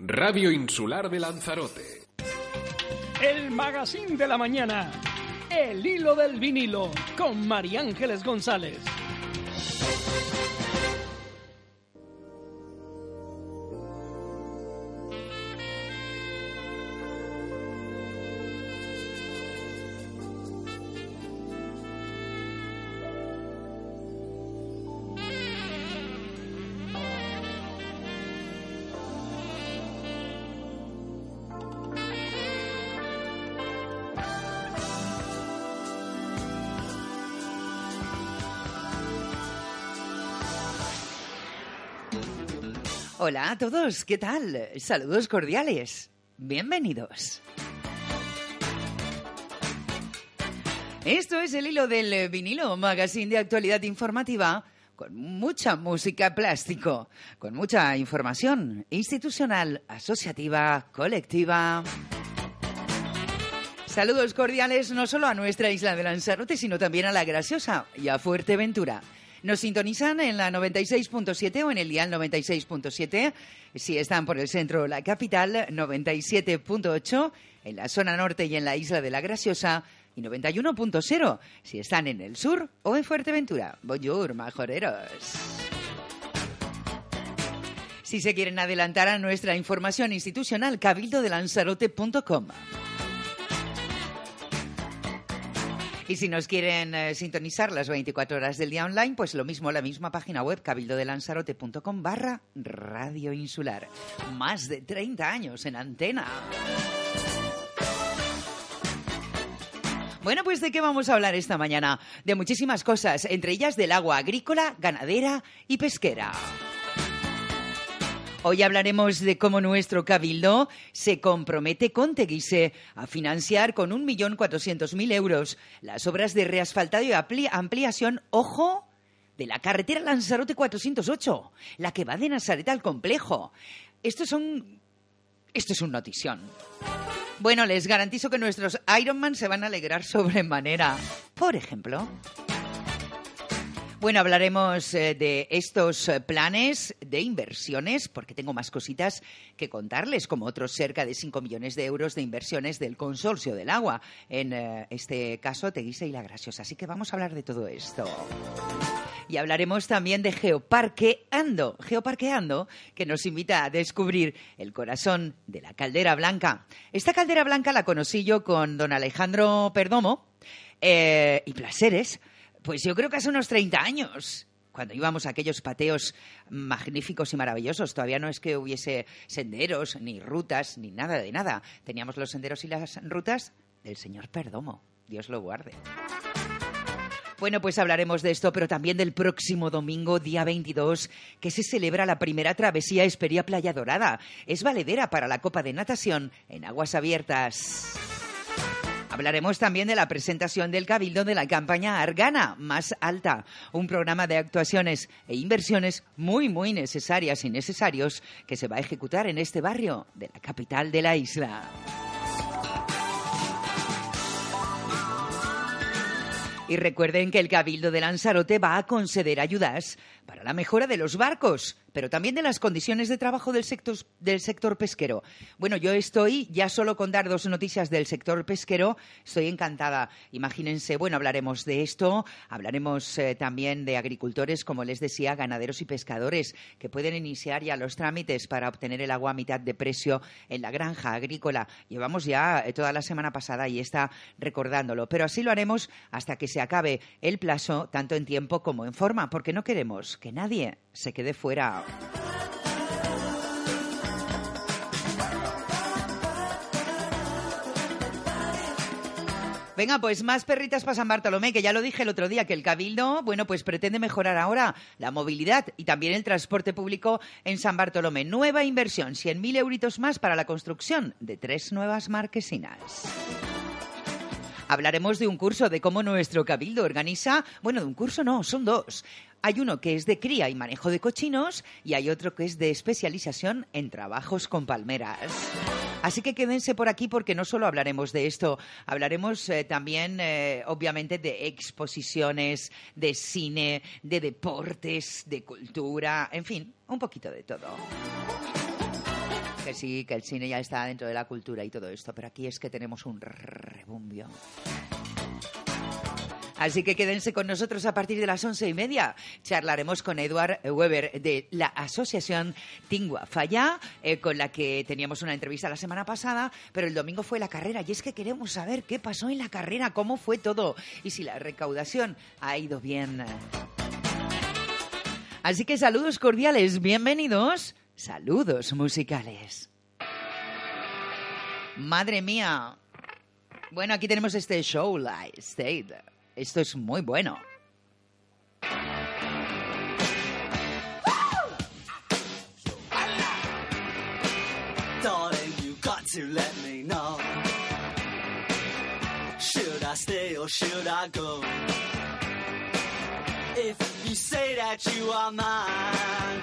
Radio Insular de Lanzarote. El magazine de la mañana. El hilo del vinilo con María Ángeles González. Hola a todos, ¿qué tal? Saludos cordiales. Bienvenidos. Esto es el hilo del vinilo, magazine de actualidad informativa, con mucha música plástico, con mucha información institucional, asociativa, colectiva. Saludos cordiales no solo a nuestra isla de Lanzarote, sino también a La Graciosa y a Fuerteventura. Nos sintonizan en la 96.7 o en el dial 96.7. Si están por el centro la capital, 97.8. En la zona norte y en la isla de la Graciosa. Y 91.0 si están en el sur o en Fuerteventura. Bonjour, majoreros. Si se quieren adelantar a nuestra información institucional, cabildodelanzarote.com. Y si nos quieren eh, sintonizar las 24 horas del día online, pues lo mismo, la misma página web, cabildodelanzarote.com barra Radio Insular. Más de 30 años en antena. Bueno, pues ¿de qué vamos a hablar esta mañana? De muchísimas cosas, entre ellas del agua agrícola, ganadera y pesquera. Hoy hablaremos de cómo nuestro cabildo se compromete con Teguise a financiar con 1.400.000 euros las obras de reasfaltado y ampliación, ojo, de la carretera Lanzarote 408, la que va de Nazaret al complejo. Esto es un, esto es un notición. Bueno, les garantizo que nuestros Ironman se van a alegrar sobremanera. Por ejemplo... Bueno, hablaremos eh, de estos eh, planes de inversiones, porque tengo más cositas que contarles, como otros cerca de 5 millones de euros de inversiones del Consorcio del Agua, en eh, este caso Teguise y La Graciosa. Así que vamos a hablar de todo esto. Y hablaremos también de Geoparqueando, Geoparqueando, que nos invita a descubrir el corazón de la caldera blanca. Esta caldera blanca la conocí yo con don Alejandro Perdomo y Placeres pues yo creo que hace unos 30 años cuando íbamos a aquellos pateos magníficos y maravillosos. Todavía no es que hubiese senderos, ni rutas, ni nada de nada. Teníamos los senderos y las rutas del señor Perdomo. Dios lo guarde. Bueno, pues hablaremos de esto, pero también del próximo domingo, día 22, que se celebra la primera travesía Esperia Playa Dorada. Es valedera para la Copa de Natación en aguas abiertas. Hablaremos también de la presentación del Cabildo de la campaña Argana Más Alta, un programa de actuaciones e inversiones muy, muy necesarias y necesarios que se va a ejecutar en este barrio de la capital de la isla. Y recuerden que el Cabildo de Lanzarote va a conceder ayudas para la mejora de los barcos, pero también de las condiciones de trabajo del sector, pesquero. Bueno, yo estoy, ya solo con dar dos noticias del sector pesquero, estoy encantada. Imagínense, bueno, hablaremos de esto, hablaremos eh, también de agricultores, como les decía, ganaderos y pescadores, que pueden iniciar ya los trámites para obtener el agua a mitad de precio en la granja agrícola. Llevamos ya eh, toda la semana pasada y está recordándolo, pero así lo haremos hasta que se acabe el plazo, tanto en tiempo como en forma, porque no queremos que nadie se quede fuera. Venga, pues más perritas para San Bartolomé, que ya lo dije el otro día, que el Cabildo, bueno, pues pretende mejorar ahora la movilidad y también el transporte público en San Bartolomé. Nueva inversión, 100.000 euritos más para la construcción de tres nuevas marquesinas. Hablaremos de un curso de cómo nuestro cabildo organiza, bueno, de un curso no, son dos. Hay uno que es de cría y manejo de cochinos y hay otro que es de especialización en trabajos con palmeras. Así que quédense por aquí porque no solo hablaremos de esto, hablaremos eh, también, eh, obviamente, de exposiciones, de cine, de deportes, de cultura, en fin, un poquito de todo. Que sí, que el cine ya está dentro de la cultura y todo esto, pero aquí es que tenemos un rebumbio. Así que quédense con nosotros a partir de las once y media. Charlaremos con Eduard Weber de la Asociación Tingua Falla, eh, con la que teníamos una entrevista la semana pasada, pero el domingo fue la carrera y es que queremos saber qué pasó en la carrera, cómo fue todo y si la recaudación ha ido bien. Así que saludos cordiales, bienvenidos, saludos musicales. Madre mía. Bueno, aquí tenemos este show live state. Esto es muy bueno. Darling, you got to let me know. Should I stay or should I go? If you say that you are mine,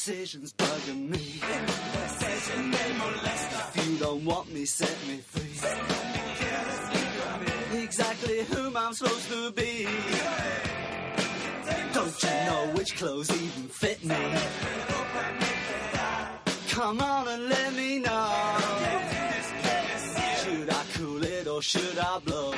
This indecision's bugging me. If you don't want me, set me free. Exactly whom I'm supposed to be. Don't you know which clothes even fit me? Come on and let me know. Should I cool it or should I blow?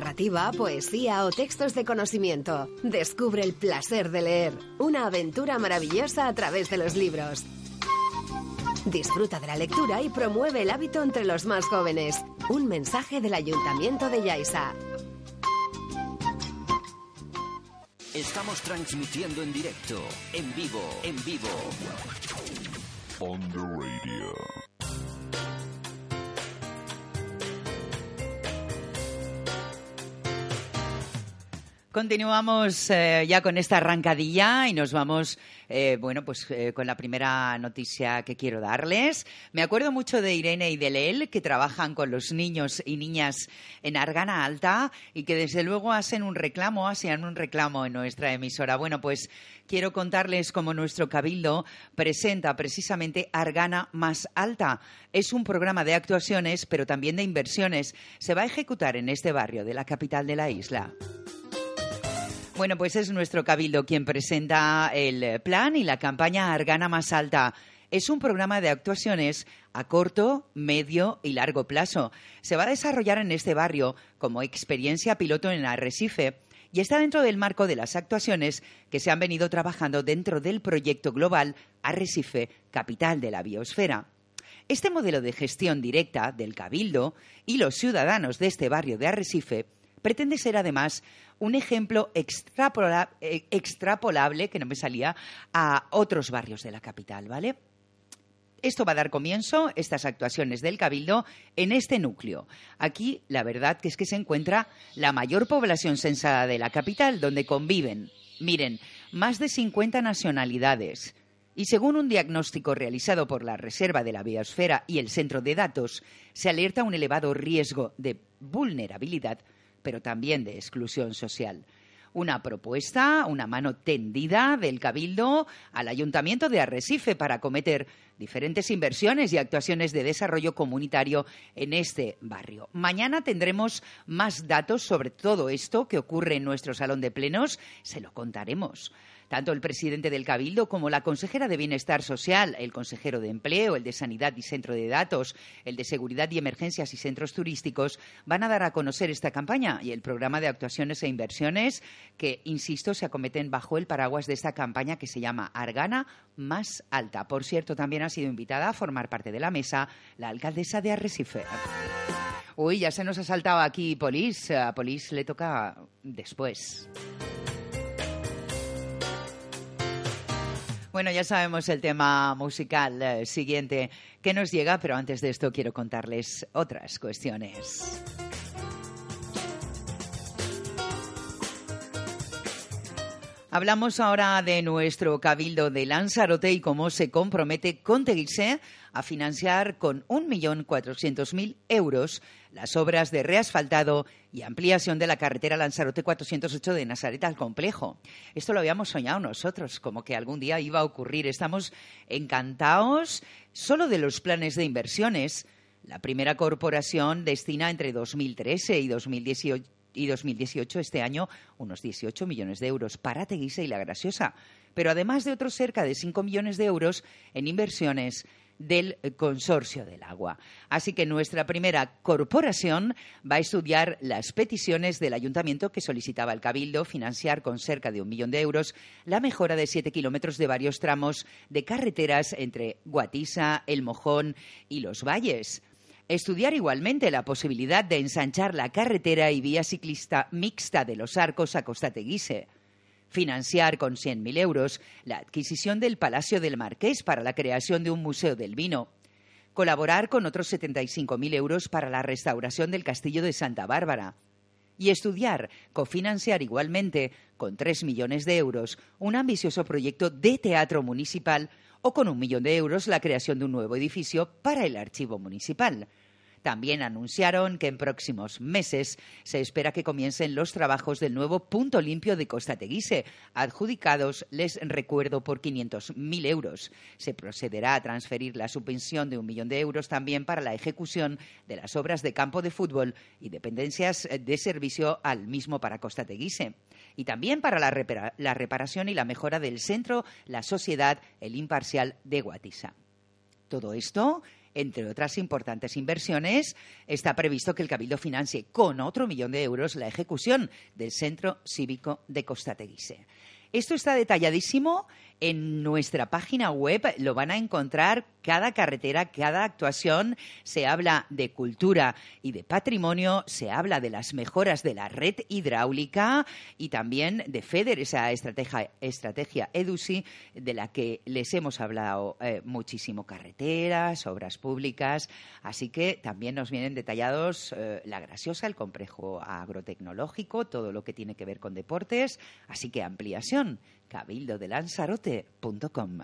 Narrativa, poesía o textos de conocimiento. Descubre el placer de leer. Una aventura maravillosa a través de los libros. Disfruta de la lectura y promueve el hábito entre los más jóvenes. Un mensaje del Ayuntamiento de Yaisa. Estamos transmitiendo en directo, en vivo, en vivo. On the radio. Continuamos eh, ya con esta arrancadilla y nos vamos, eh, bueno, pues eh, con la primera noticia que quiero darles. Me acuerdo mucho de Irene y de Leel, que trabajan con los niños y niñas en Argana Alta y que desde luego hacen un reclamo, hacían un reclamo en nuestra emisora. Bueno, pues quiero contarles cómo nuestro cabildo presenta precisamente Argana Más Alta. Es un programa de actuaciones, pero también de inversiones. Se va a ejecutar en este barrio de la capital de la isla. Bueno, pues es nuestro cabildo quien presenta el plan y la campaña Argana Más Alta. Es un programa de actuaciones a corto, medio y largo plazo. Se va a desarrollar en este barrio como experiencia piloto en Arrecife y está dentro del marco de las actuaciones que se han venido trabajando dentro del proyecto global Arrecife, capital de la biosfera. Este modelo de gestión directa del cabildo y los ciudadanos de este barrio de Arrecife pretende ser además un ejemplo eh, extrapolable, que no me salía, a otros barrios de la capital, ¿vale? Esto va a dar comienzo, estas actuaciones del Cabildo, en este núcleo. Aquí, la verdad que es que se encuentra la mayor población censada de la capital, donde conviven, miren, más de 50 nacionalidades. Y según un diagnóstico realizado por la Reserva de la Biosfera y el Centro de Datos, se alerta un elevado riesgo de vulnerabilidad, pero también de exclusión social una propuesta, una mano tendida del Cabildo al Ayuntamiento de Arrecife para acometer diferentes inversiones y actuaciones de desarrollo comunitario en este barrio. Mañana tendremos más datos sobre todo esto que ocurre en nuestro salón de plenos. Se lo contaremos. Tanto el presidente del Cabildo como la consejera de Bienestar Social, el consejero de Empleo, el de Sanidad y Centro de Datos, el de Seguridad y Emergencias y Centros Turísticos van a dar a conocer esta campaña y el programa de actuaciones e inversiones que, insisto, se acometen bajo el paraguas de esta campaña que se llama Argana Más Alta. Por cierto, también ha sido invitada a formar parte de la mesa la alcaldesa de Arrecife. Uy, ya se nos ha saltado aquí Polis. A Polis le toca después. Bueno, ya sabemos el tema musical eh, siguiente que nos llega, pero antes de esto quiero contarles otras cuestiones. Hablamos ahora de nuestro cabildo de Lanzarote y cómo se compromete con Teguise a financiar con 1.400.000 euros las obras de reasfaltado y ampliación de la carretera Lanzarote 408 de Nazaret al complejo. Esto lo habíamos soñado nosotros, como que algún día iba a ocurrir. Estamos encantados solo de los planes de inversiones. La primera corporación destina entre 2013 y 2018 y 2018, este año, unos 18 millones de euros para Teguise y La Graciosa, pero además de otros cerca de 5 millones de euros en inversiones del Consorcio del Agua. Así que nuestra primera corporación va a estudiar las peticiones del ayuntamiento que solicitaba el Cabildo financiar con cerca de un millón de euros la mejora de siete kilómetros de varios tramos de carreteras entre Guatisa, El Mojón y Los Valles. Estudiar igualmente la posibilidad de ensanchar la carretera y vía ciclista mixta de los arcos a Costa Teguise. Financiar con 100.000 euros la adquisición del Palacio del Marqués para la creación de un museo del vino. Colaborar con otros 75.000 euros para la restauración del Castillo de Santa Bárbara. Y estudiar, cofinanciar igualmente, con 3 millones de euros, un ambicioso proyecto de teatro municipal o con un millón de euros la creación de un nuevo edificio para el archivo municipal. También anunciaron que en próximos meses se espera que comiencen los trabajos del nuevo punto limpio de Costa Teguise, adjudicados, les recuerdo, por 500.000 euros. Se procederá a transferir la subvención de un millón de euros también para la ejecución de las obras de campo de fútbol y dependencias de servicio al mismo para Costa Teguise y también para la, la reparación y la mejora del centro La Sociedad El Imparcial de Guatisa. Todo esto, entre otras importantes inversiones, está previsto que el Cabildo financie con otro millón de euros la ejecución del Centro Cívico de Costa Teguise. Esto está detalladísimo en nuestra página web. Lo van a encontrar cada carretera, cada actuación. Se habla de cultura y de patrimonio, se habla de las mejoras de la red hidráulica y también de FEDER, esa estrategia, estrategia EDUSI, de la que les hemos hablado eh, muchísimo. Carreteras, obras públicas. Así que también nos vienen detallados eh, la grasiosa, el complejo agrotecnológico, todo lo que tiene que ver con deportes. Así que ampliación cabildodelanzarote.com.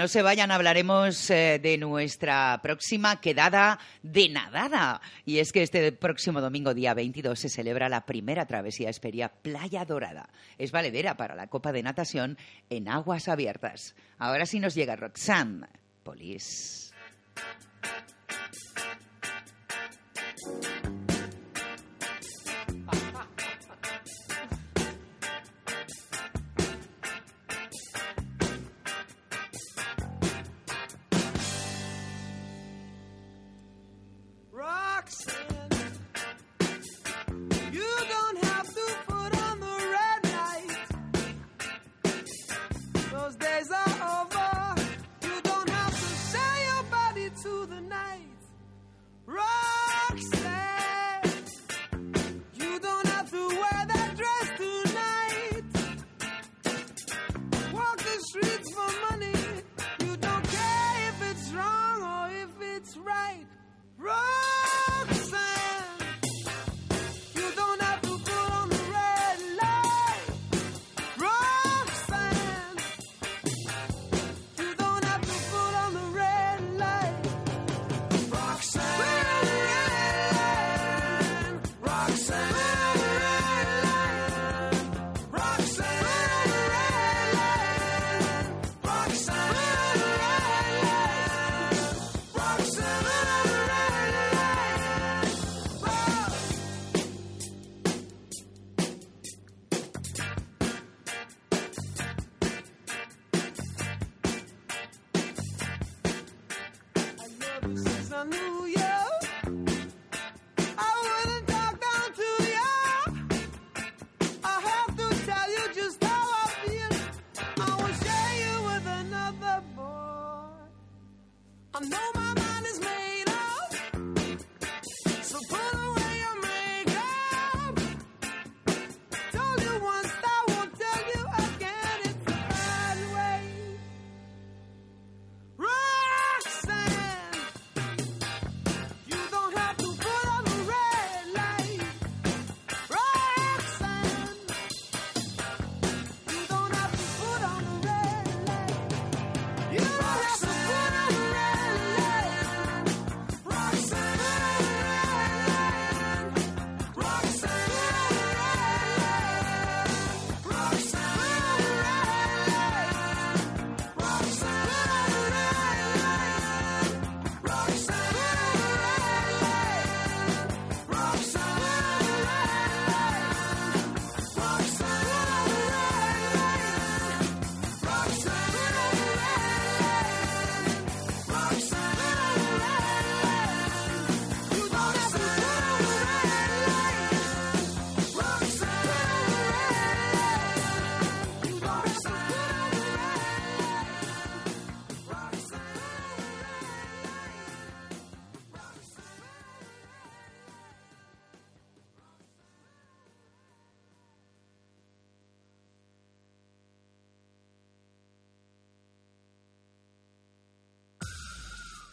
No se vayan, hablaremos eh, de nuestra próxima quedada de nadada. Y es que este próximo domingo, día 22, se celebra la primera travesía Esperia Playa Dorada. Es valedera para la Copa de Natación en aguas abiertas. Ahora sí nos llega Roxanne Polis.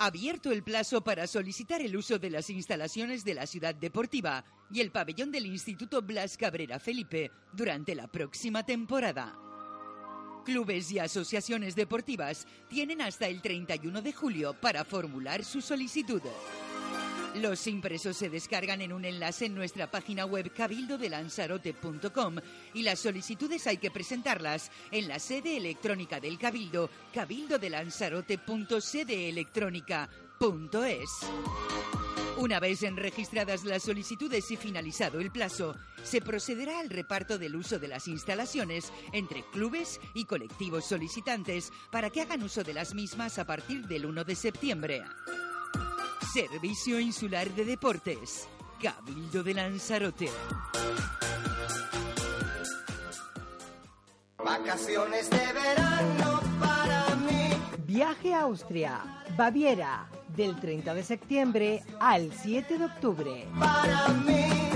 Abierto el plazo para solicitar el uso de las instalaciones de la ciudad deportiva y el pabellón del Instituto Blas Cabrera Felipe durante la próxima temporada. Clubes y asociaciones deportivas tienen hasta el 31 de julio para formular su solicitud. Los impresos se descargan en un enlace en nuestra página web cabildodelanzarote.com y las solicitudes hay que presentarlas en la sede electrónica del Cabildo, cabildodelanzarote.sedeelectrónica.es. Una vez registradas las solicitudes y finalizado el plazo, se procederá al reparto del uso de las instalaciones entre clubes y colectivos solicitantes para que hagan uso de las mismas a partir del 1 de septiembre. Servicio Insular de Deportes. Cabildo de Lanzarote. Vacaciones de verano para mí. Viaje a Austria, Baviera, del 30 de septiembre al 7 de octubre. Para mí.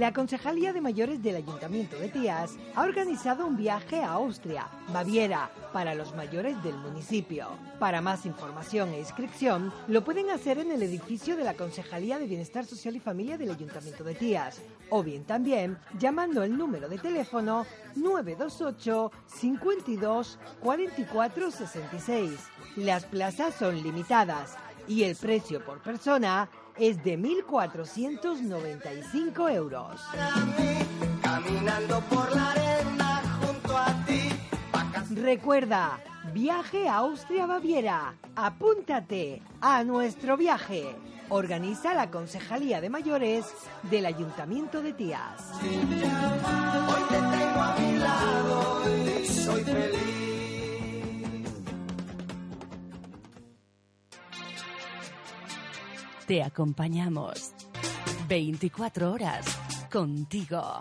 La Concejalía de Mayores del Ayuntamiento de Tías ha organizado un viaje a Austria, Baviera, para los mayores del municipio. Para más información e inscripción, lo pueden hacer en el edificio de la Concejalía de Bienestar Social y Familia del Ayuntamiento de Tías, o bien también llamando el número de teléfono 928 52 44 66. Las plazas son limitadas y el precio por persona es de 1.495 euros. Caminando por la arena junto a ti. Recuerda, viaje a Austria-Baviera. Apúntate a nuestro viaje. Organiza la Concejalía de Mayores del Ayuntamiento de Tías. Hoy te tengo a mi lado y soy feliz. Te acompañamos 24 horas contigo.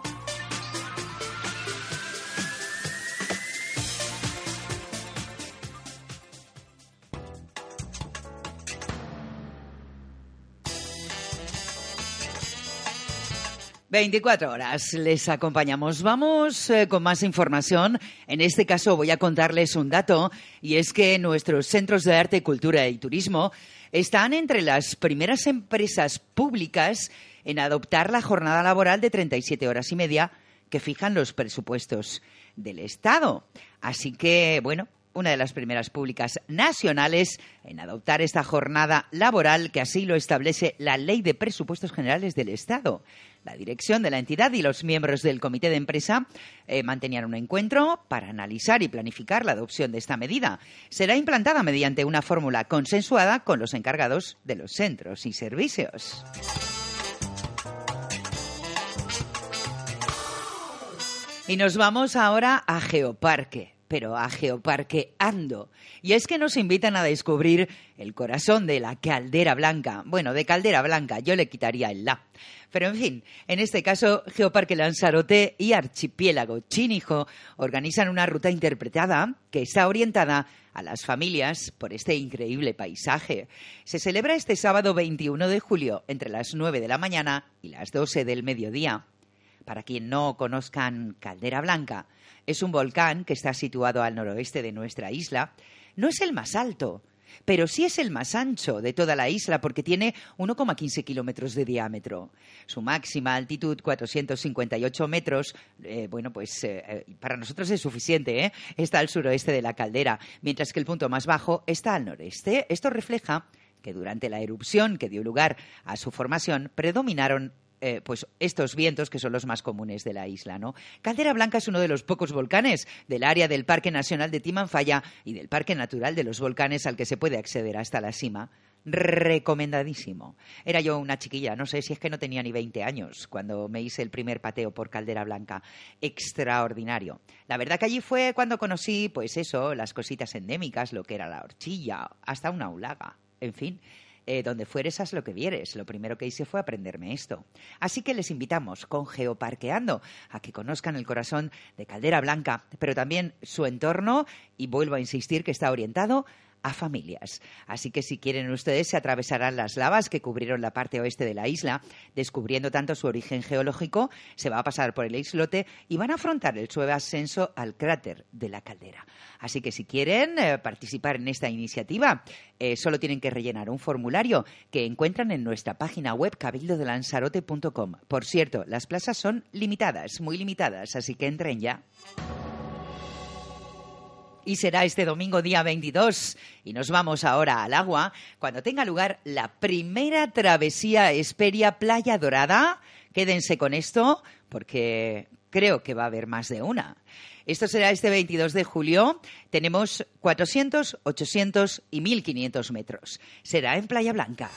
Veinticuatro horas les acompañamos. Vamos eh, con más información. En este caso voy a contarles un dato y es que nuestros centros de arte, cultura y turismo están entre las primeras empresas públicas en adoptar la jornada laboral de 37 horas y media que fijan los presupuestos del Estado. Así que, bueno, una de las primeras públicas nacionales en adoptar esta jornada laboral que así lo establece la Ley de Presupuestos Generales del Estado. La dirección de la entidad y los miembros del comité de empresa eh, mantenían un encuentro para analizar y planificar la adopción de esta medida. Será implantada mediante una fórmula consensuada con los encargados de los centros y servicios. Y nos vamos ahora a Geoparque, pero a Geoparque Ando. Y es que nos invitan a descubrir el corazón de la caldera blanca. Bueno, de caldera blanca, yo le quitaría el la. Pero en fin, en este caso, Geoparque Lanzarote y Archipiélago Chinijo organizan una ruta interpretada que está orientada a las familias por este increíble paisaje. Se celebra este sábado 21 de julio entre las 9 de la mañana y las 12 del mediodía. Para quien no conozcan Caldera Blanca, es un volcán que está situado al noroeste de nuestra isla. No es el más alto, pero sí es el más ancho de toda la isla porque tiene 1,15 kilómetros de diámetro. Su máxima altitud, 458 metros, eh, bueno, pues eh, eh, para nosotros es suficiente, ¿eh? Está al suroeste de la caldera, mientras que el punto más bajo está al noreste. Esto refleja que durante la erupción que dio lugar a su formación predominaron eh, pues estos vientos que son los más comunes de la isla, ¿no? Caldera Blanca es uno de los pocos volcanes del área del Parque Nacional de Timanfaya y del Parque Natural de los Volcanes al que se puede acceder hasta la cima. Recomendadísimo. Era yo una chiquilla, no sé si es que no tenía ni 20 años cuando me hice el primer pateo por Caldera Blanca. Extraordinario. La verdad que allí fue cuando conocí, pues eso, las cositas endémicas, lo que era la horchilla, hasta una ulaga. En fin, eh, donde fueres, haz lo que vieres. Lo primero que hice fue aprenderme esto. Así que les invitamos con Geoparqueando a que conozcan el corazón de Caldera Blanca, pero también su entorno, y vuelvo a insistir que está orientado a familias. Así que si quieren ustedes se atravesarán las lavas que cubrieron la parte oeste de la isla, descubriendo tanto su origen geológico, se va a pasar por el islote y van a afrontar el suave ascenso al cráter de la caldera. Así que si quieren eh, participar en esta iniciativa, eh, solo tienen que rellenar un formulario que encuentran en nuestra página web cabildodelanzarote.com. Por cierto, las plazas son limitadas, muy limitadas, así que entren ya y será este domingo día 22. Y nos vamos ahora al agua cuando tenga lugar la primera travesía Esperia Playa Dorada. Quédense con esto porque creo que va a haber más de una. Esto será este 22 de julio. Tenemos 400, 800 y 1500 metros. Será en Playa Blanca.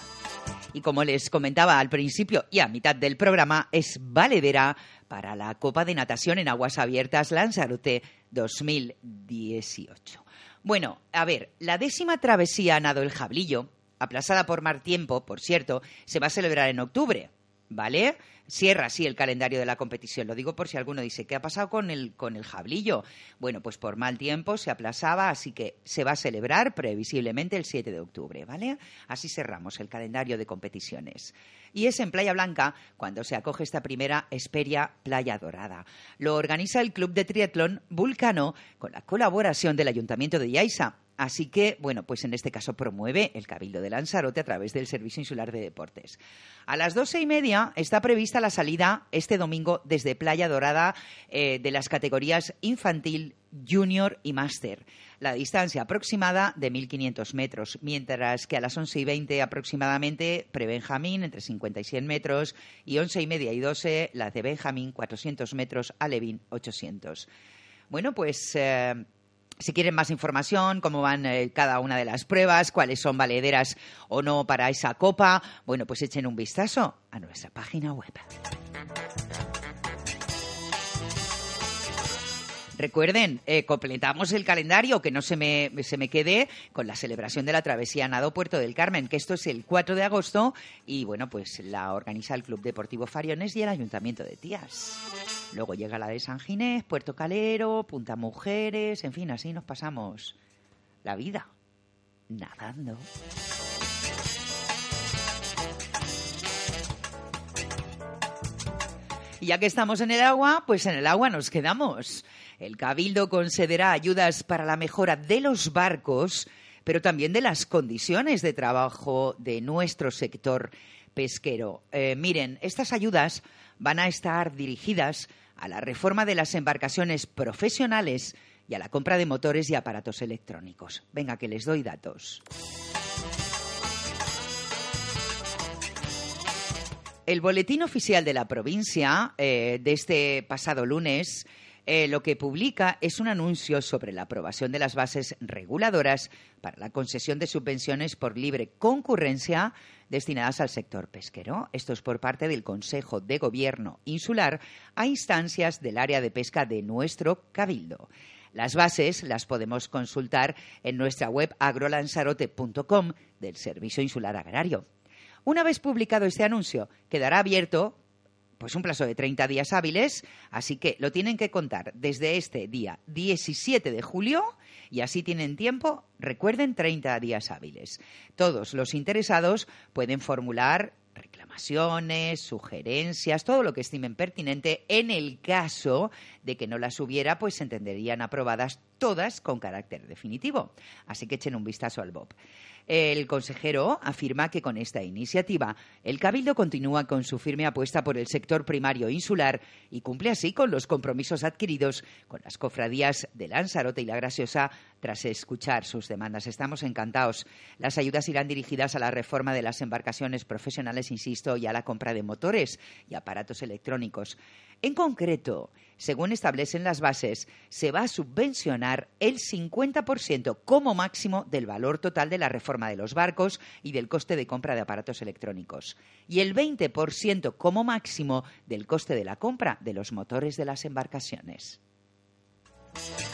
Y como les comentaba al principio y a mitad del programa, es valedera para la Copa de Natación en Aguas Abiertas Lanzarote 2018. Bueno, a ver, la décima travesía Nado el Jablillo, aplazada por mal tiempo, por cierto, se va a celebrar en octubre. ¿vale? Cierra así el calendario de la competición. Lo digo por si alguno dice, ¿qué ha pasado con el, con el jablillo? Bueno, pues por mal tiempo se aplazaba, así que se va a celebrar previsiblemente el 7 de octubre, ¿vale? Así cerramos el calendario de competiciones. Y es en Playa Blanca cuando se acoge esta primera Esperia Playa Dorada. Lo organiza el Club de Triatlón Vulcano con la colaboración del Ayuntamiento de Yaiza. Así que, bueno, pues en este caso promueve el Cabildo de Lanzarote a través del Servicio Insular de Deportes. A las doce y media está prevista la salida este domingo desde Playa Dorada eh, de las categorías infantil, junior y máster. La distancia aproximada de 1.500 metros, mientras que a las once y veinte aproximadamente pre-Benjamín entre 50 y 100 metros y once y media y doce las de Benjamín 400 metros, Alevín 800. Bueno, pues eh, si quieren más información, cómo van eh, cada una de las pruebas, cuáles son valederas o no para esa copa, bueno, pues echen un vistazo a nuestra página web. Recuerden, eh, completamos el calendario, que no se me, se me quede con la celebración de la travesía Nado Puerto del Carmen, que esto es el 4 de agosto y bueno, pues la organiza el Club Deportivo Fariones y el Ayuntamiento de Tías. Luego llega la de San Ginés, Puerto Calero, Punta Mujeres, en fin, así nos pasamos la vida nadando. Y ya que estamos en el agua, pues en el agua nos quedamos. El Cabildo concederá ayudas para la mejora de los barcos, pero también de las condiciones de trabajo de nuestro sector pesquero. Eh, miren, estas ayudas van a estar dirigidas a la reforma de las embarcaciones profesionales y a la compra de motores y aparatos electrónicos. Venga, que les doy datos. El boletín oficial de la provincia eh, de este pasado lunes eh, lo que publica es un anuncio sobre la aprobación de las bases reguladoras para la concesión de subvenciones por libre concurrencia destinadas al sector pesquero. Esto es por parte del Consejo de Gobierno Insular a instancias del área de pesca de nuestro cabildo. Las bases las podemos consultar en nuestra web agrolanzarote.com del Servicio Insular Agrario. Una vez publicado este anuncio, quedará abierto pues un plazo de 30 días hábiles, así que lo tienen que contar desde este día 17 de julio y así tienen tiempo, recuerden, 30 días hábiles. Todos los interesados pueden formular reclamaciones, sugerencias, todo lo que estimen pertinente. En el caso de que no las hubiera, pues se entenderían aprobadas todas con carácter definitivo. Así que echen un vistazo al BOP. El consejero afirma que con esta iniciativa el Cabildo continúa con su firme apuesta por el sector primario insular y cumple así con los compromisos adquiridos con las cofradías de Lanzarote y La Graciosa tras escuchar sus demandas. Estamos encantados. Las ayudas irán dirigidas a la reforma de las embarcaciones profesionales, insisto, y a la compra de motores y aparatos electrónicos. En concreto, según establecen las bases, se va a subvencionar el 50% como máximo del valor total de la reforma de los barcos y del coste de compra de aparatos electrónicos, y el 20% como máximo del coste de la compra de los motores de las embarcaciones.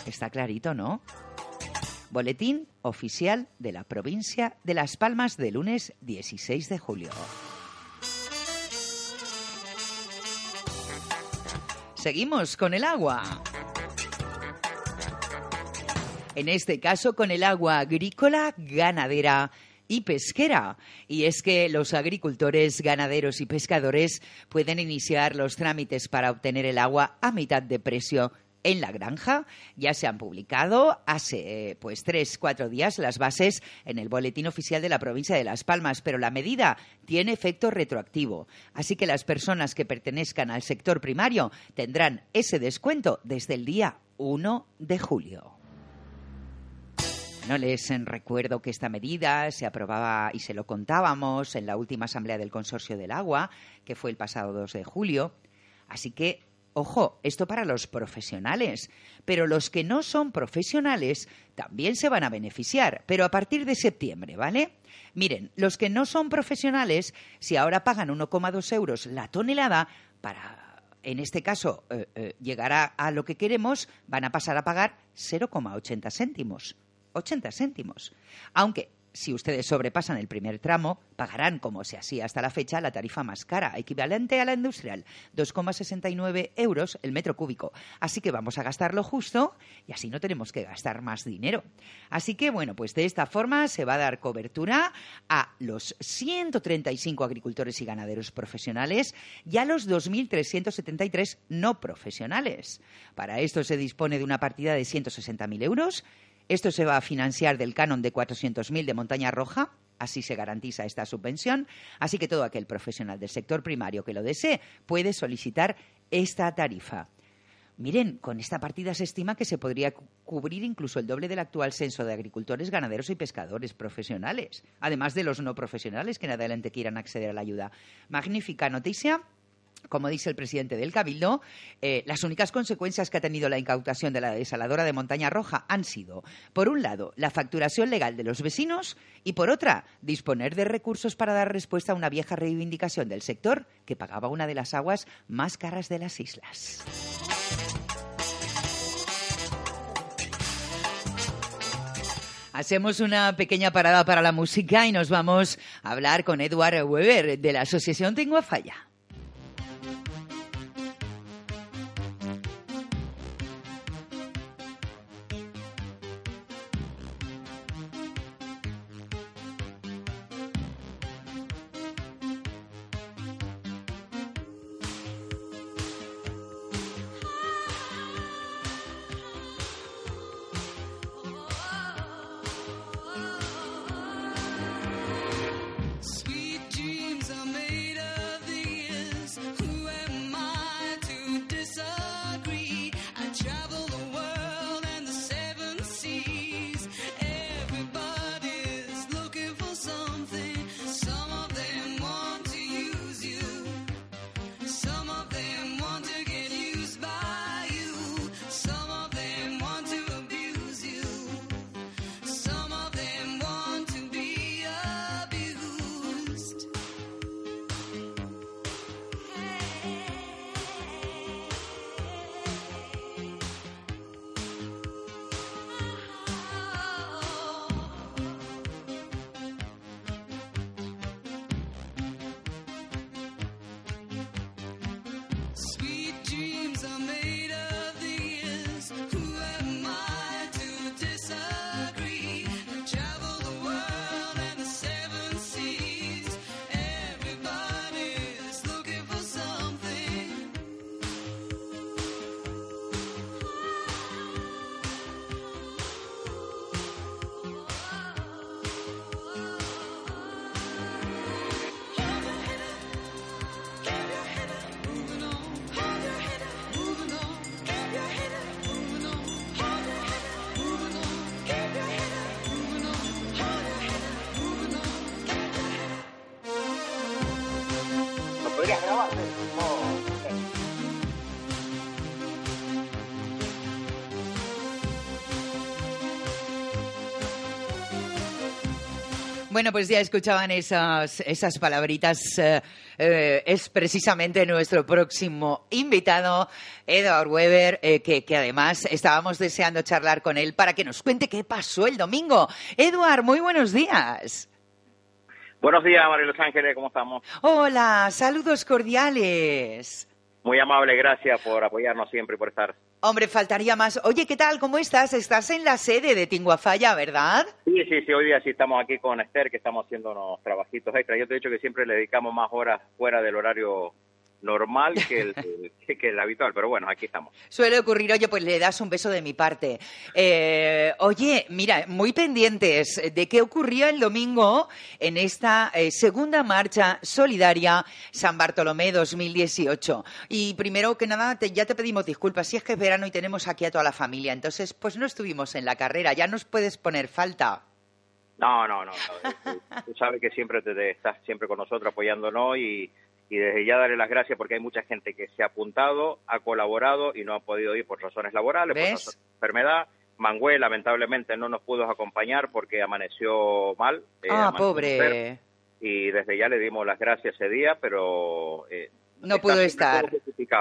Está clarito, ¿no? Boletín oficial de la provincia de Las Palmas de lunes 16 de julio. Seguimos con el agua. En este caso con el agua agrícola, ganadera y pesquera. Y es que los agricultores, ganaderos y pescadores pueden iniciar los trámites para obtener el agua a mitad de precio en la granja. Ya se han publicado hace eh, pues tres, cuatro días las bases en el boletín oficial de la provincia de Las Palmas, pero la medida tiene efecto retroactivo. Así que las personas que pertenezcan al sector primario tendrán ese descuento desde el día 1 de julio. No les recuerdo que esta medida se aprobaba y se lo contábamos en la última asamblea del Consorcio del Agua, que fue el pasado 2 de julio. Así que Ojo, esto para los profesionales, pero los que no son profesionales también se van a beneficiar, pero a partir de septiembre, ¿vale? Miren, los que no son profesionales, si ahora pagan 1,2 euros la tonelada, para, en este caso, eh, eh, llegar a, a lo que queremos, van a pasar a pagar 0,80 céntimos. 80 céntimos. Aunque si ustedes sobrepasan el primer tramo, pagarán, como se hacía hasta la fecha, la tarifa más cara, equivalente a la industrial, 2,69 euros el metro cúbico. Así que vamos a gastar lo justo y así no tenemos que gastar más dinero. Así que, bueno, pues de esta forma se va a dar cobertura a los 135 agricultores y ganaderos profesionales y a los 2.373 no profesionales. Para esto se dispone de una partida de 160.000 euros. Esto se va a financiar del canon de 400.000 de Montaña Roja. Así se garantiza esta subvención. Así que todo aquel profesional del sector primario que lo desee puede solicitar esta tarifa. Miren, con esta partida se estima que se podría cu- cubrir incluso el doble del actual censo de agricultores, ganaderos y pescadores profesionales, además de los no profesionales que en adelante quieran acceder a la ayuda. Magnífica noticia. Como dice el presidente del Cabildo, eh, las únicas consecuencias que ha tenido la incautación de la desaladora de Montaña Roja han sido, por un lado, la facturación legal de los vecinos y, por otra, disponer de recursos para dar respuesta a una vieja reivindicación del sector que pagaba una de las aguas más caras de las islas. Hacemos una pequeña parada para la música y nos vamos a hablar con Edward Weber de la Asociación Tengo a Falla. Bueno, pues ya escuchaban esas, esas palabritas. eh, eh, es precisamente nuestro próximo invitado, Edward Weber, eh, que, que además estábamos deseando charlar con él para que nos cuente qué pasó el domingo. Edward, muy buenos días. Buenos días, María Los Ángeles, ¿cómo estamos? Hola, saludos cordiales. Muy amable, gracias por apoyarnos siempre y por estar. Hombre, faltaría más. Oye, ¿qué tal? ¿Cómo estás? Estás en la sede de Tinguafalla, ¿verdad? Sí, sí, sí, hoy día sí estamos aquí con Esther, que estamos haciendo unos trabajitos extra. Yo te he dicho que siempre le dedicamos más horas fuera del horario normal que el, que, que el habitual, pero bueno, aquí estamos. Suele ocurrir, oye, pues le das un beso de mi parte. Eh, oye, mira, muy pendientes de qué ocurrió el domingo en esta eh, segunda marcha solidaria San Bartolomé 2018. Y primero que nada, te- ya te pedimos disculpas, si es que es verano y tenemos aquí a toda la familia, entonces pues no estuvimos en la carrera, ya nos puedes poner falta. No, no, no. no. Tú, tú sabes que siempre te, te estás siempre con nosotros apoyándonos y, y desde ya darle las gracias porque hay mucha gente que se ha apuntado, ha colaborado y no ha podido ir por razones laborales, por razones de enfermedad. Mangué lamentablemente no nos pudo acompañar porque amaneció mal. eh, ah, amaneció pobre. enfermo, Y desde ya le dimos las gracias ese día, pero... eh, No pudo estar.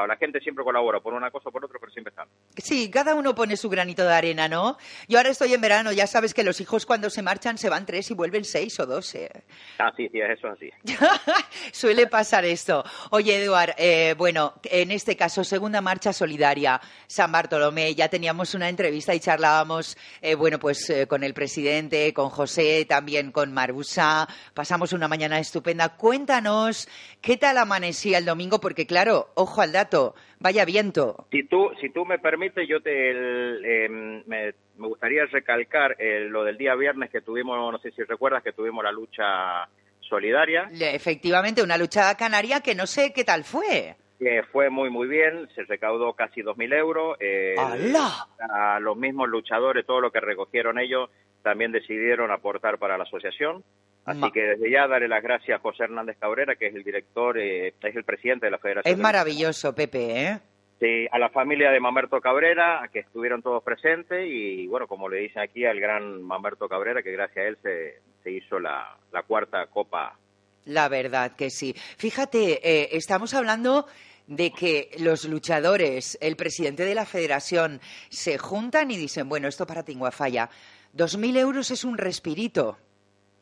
La gente siempre colabora por una cosa o por otra, pero siempre están. Sí, cada uno pone su granito de arena, ¿no? Yo ahora estoy en verano, ya sabes que los hijos cuando se marchan se van tres y vuelven seis o doce. Ah, sí, sí, eso es así. Suele pasar esto. Oye, Eduard, eh, bueno, en este caso, segunda marcha solidaria, San Bartolomé, ya teníamos una entrevista y charlábamos, eh, bueno, pues eh, con el presidente, con José, también con Marusa, pasamos una mañana estupenda. Cuéntanos, ¿qué tal amanecía el domingo? Porque claro, ojo al dato, vaya viento. Si tú, si tú me permites, yo te el, em, me, me gustaría recalcar eh, lo del día viernes que tuvimos, no sé si recuerdas, que tuvimos la lucha solidaria. Efectivamente, una luchada canaria que no sé qué tal fue. que fue muy muy bien, se recaudó casi 2.000 euros. eh, ¡Hala! a los mismos luchadores, todo lo que recogieron ellos, también decidieron aportar para la asociación. Así que desde ya daré las gracias a José Hernández Cabrera, que es el director, eh, es el presidente de la Federación. Es maravilloso, Pepe, ¿eh? Sí, a la familia de Mamerto Cabrera, a que estuvieron todos presentes, y bueno, como le dicen aquí, al gran Mamerto Cabrera, que gracias a él se, se hizo la, cuarta Copa. La verdad que sí. Fíjate, eh, estamos hablando de que los luchadores, el presidente de la federación, se juntan y dicen, bueno, esto para Tinguafaya, 2.000 euros es un respirito.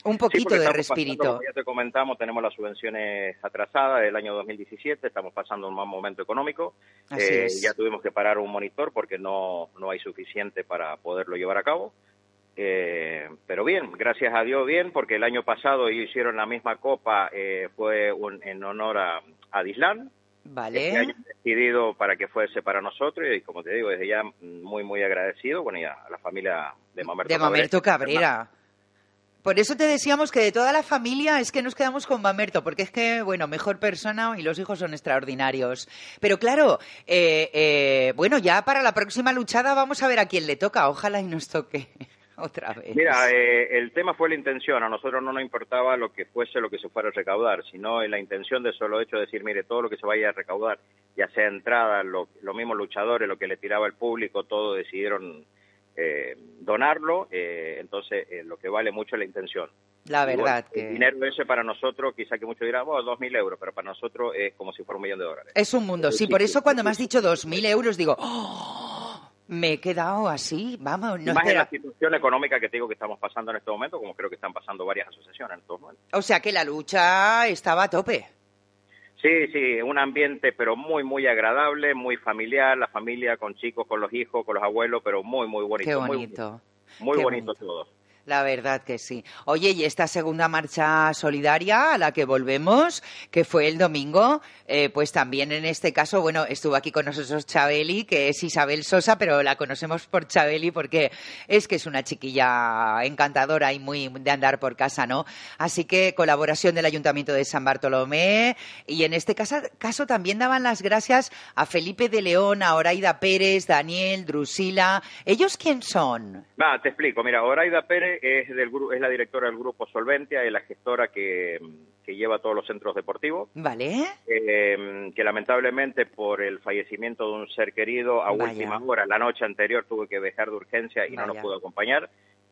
Un poquito sí, de respirito. Pasando, como ya te comentamos, tenemos las subvenciones atrasadas del año 2017, estamos pasando un mal momento económico. Eh, ya tuvimos que parar un monitor porque no, no hay suficiente para poderlo llevar a cabo. Eh, pero bien, gracias a Dios, bien, porque el año pasado ellos hicieron la misma copa, eh, fue un, en honor a, a Vale. Este año han decidido para que fuese para nosotros y como te digo, desde ya muy, muy agradecido, bueno, y a, la familia de Mamerto de Mamerto Cabrera. Por eso te decíamos que de toda la familia es que nos quedamos con Mamerto, porque es que, bueno, mejor persona y los hijos son extraordinarios. Pero claro, eh, eh, bueno, ya para la próxima luchada vamos a ver a quién le toca. Ojalá y nos toque otra vez. Mira, eh, el tema fue la intención. A nosotros no nos importaba lo que fuese lo que se fuera a recaudar, sino la intención de solo hecho de decir, mire, todo lo que se vaya a recaudar, ya sea entrada, lo- los mismos luchadores, lo que le tiraba el público, todo decidieron eh, donarlo. eh, entonces, eh, lo que vale mucho es la intención. la bueno, verdad El que dinero ese para nosotros, quizá que muchos dirán, bueno, dos mil euros, pero para nosotros es como si fuera un millón de dólares. es un mundo. Sí, Sí, por sí, eso sí, cuando me has dicho dos mil euros digo, "Oh, me he quedado así, vamos, no Más en la situación económica que te digo que estamos pasando en este momento, como creo que están pasando varias asociaciones en estos momentos. O sea que la lucha estaba a tope. Sí, sí, un ambiente pero muy, muy agradable, muy familiar, la familia con chicos, con los hijos, con los abuelos, pero muy, muy bonito. Qué muy- bonito. Muy, qué bonito, bonito. todo. La verdad que sí. Oye, y esta segunda marcha solidaria a la que volvemos, que fue el domingo, eh, pues también en este caso, bueno, estuvo aquí con nosotros Chabeli, que es Isabel Sosa, pero la conocemos por Chabeli porque es que es una chiquilla encantadora y muy de andar por casa, ¿no? Así que colaboración del Ayuntamiento de San Bartolomé y en este caso, caso también daban las gracias a Felipe de León, a Oraida Pérez, Daniel, Drusila. ¿Ellos quién son? Va, te explico. Mira, Oraida Pérez es, del, es la directora del grupo Solventia, es la gestora que, que lleva todos los centros deportivos. ¿Vale? eh, que lamentablemente por el fallecimiento de un ser querido a Vaya. última hora, la noche anterior tuve que viajar de urgencia y no nos pudo acompañar,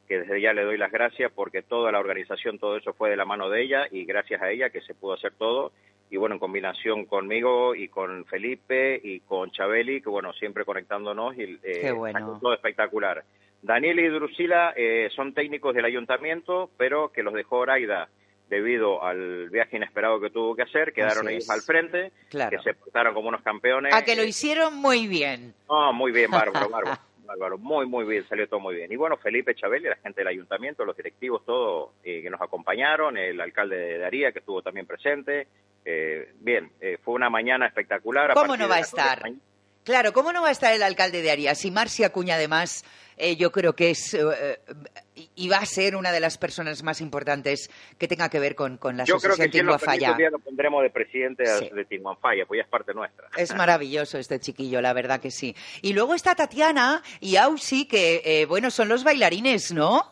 que desde ya le doy las gracias porque toda la organización, todo eso fue de la mano de ella y gracias a ella que se pudo hacer todo y bueno, en combinación conmigo y con Felipe y con Chabeli, que bueno, siempre conectándonos y eh, Qué bueno. todo espectacular. Daniel y Drusila eh, son técnicos del ayuntamiento, pero que los dejó Oraida debido al viaje inesperado que tuvo que hacer, quedaron ellos al frente, Claro. que se portaron como unos campeones. A que lo hicieron muy bien. No, muy bien, bárbaro, bárbaro, bárbaro, muy, muy bien, salió todo muy bien. Y bueno, Felipe Chabeli, la gente del ayuntamiento, los directivos, todos eh, que nos acompañaron, el alcalde de Daría, que estuvo también presente. eh, bien, eh, fue una mañana espectacular. ¿Cómo no va a estar? mañana. Claro, ¿cómo no va a estar el alcalde de Arias? Y Marcia Acuña, además, eh, yo creo que es eh, eh, y va a ser una de las personas más importantes que tenga que ver con, con la Yo creo que asociación Tinguafalla. próximos días lo pondremos de presidente Sí. de Timuanfaya, pues ya es parte nuestra. Es maravilloso este chiquillo, la verdad que sí. Y luego está Tatiana y Ausi, que, eh, bueno, son los bailarines, ¿no?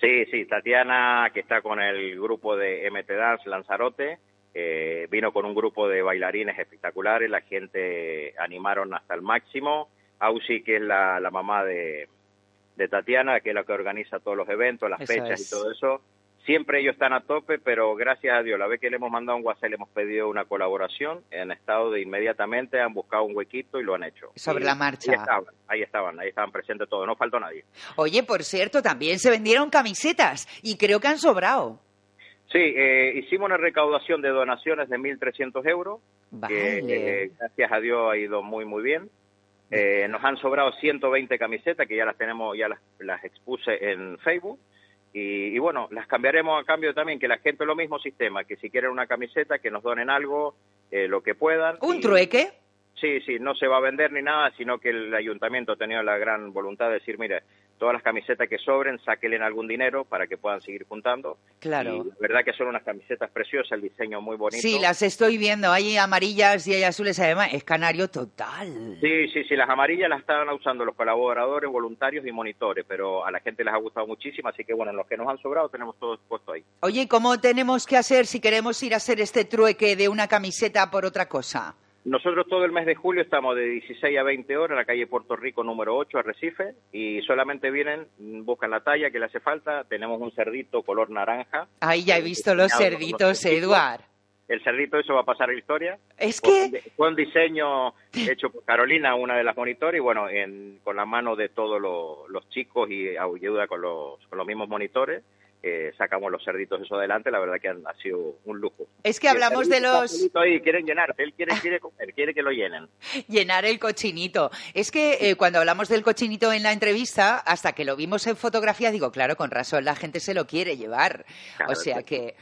Sí, sí, Tatiana, que está con el grupo de MT Dance Lanzarote, eh, vino con un grupo de bailarines espectaculares, la gente animaron hasta el máximo. Ausi, que es la, la mamá de, de Tatiana, que es la que organiza todos los eventos, las fechas es. y todo eso, siempre ellos están a tope, pero gracias a Dios, la vez que le hemos mandado un WhatsApp, le hemos pedido una colaboración, han estado de inmediatamente, han buscado un huequito y lo han hecho. Sobre Y la marcha. Ahí estaban, ahí estaban, ahí estaban presentes todos, no faltó nadie. Oye, por cierto, también se vendieron camisetas y creo que han sobrado. Sí, eh, hicimos una recaudación de donaciones de 1.300 euros, que Vale. eh, gracias a Dios ha ido muy, muy bien. Eh, nos han sobrado 120 camisetas que ya las tenemos, ya las, las expuse en Facebook. Y, y bueno, las cambiaremos a cambio también, que la gente, lo mismo sistema, que si quieren una camiseta, que nos donen algo, eh, lo que puedan. ¿Un Y- trueque? Sí, sí, no se va a vender ni nada, sino que el ayuntamiento ha tenido la gran voluntad de decir, mire, todas las camisetas que sobren, sáquenle algún dinero para que puedan seguir juntando. Claro. Y la verdad que son unas camisetas preciosas, el diseño muy bonito. Sí, las estoy viendo. Hay amarillas y hay azules. Además, es canario total. Sí, sí, sí, las amarillas las estaban usando los colaboradores, voluntarios y monitores, pero a la gente les ha gustado muchísimo, así que bueno, los que nos han sobrado tenemos todo puesto ahí. Oye, ¿cómo tenemos que hacer si queremos ir a hacer este trueque de una camiseta por otra cosa? Nosotros todo el mes de julio estamos de 16 a 20 horas en la calle Puerto Rico número 8, Arrecife, y solamente vienen, buscan la talla que le hace falta. Tenemos un cerdito color naranja. Ahí ya he visto los cerditos. Eduard. El cerdito, eso va a pasar a la historia. Es que- Fue un diseño hecho por Carolina, una de las monitores, y bueno, en- con la mano de todos los, los chicos y ayuda con los, con los mismos monitores, eh, sacamos los cerditos eso adelante. La verdad que han, ha sido un lujo. Es que hablamos de los... Ahí, quieren llenarse, él quiere, quiere comer, quiere que lo llenen. llenar el cochinito. Es que eh, cuando hablamos del cochinito en la entrevista, hasta que lo vimos en fotografía, digo, claro, con razón, la gente se lo quiere llevar. Claro, o sea que,